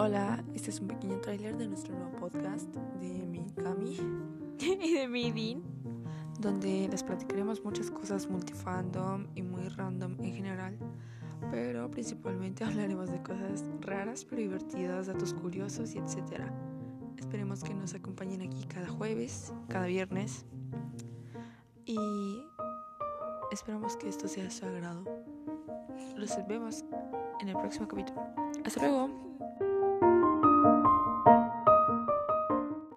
Hola, este es un pequeño tráiler de nuestro nuevo podcast de mi Cami y de mi Dean, donde les platicaremos muchas cosas multifandom y muy random en general, pero principalmente hablaremos de cosas raras pero divertidas, datos curiosos y etc. Esperemos que nos acompañen aquí cada jueves, cada viernes y esperamos que esto sea de su agrado. Los vemos en el próximo capítulo. Hasta luego.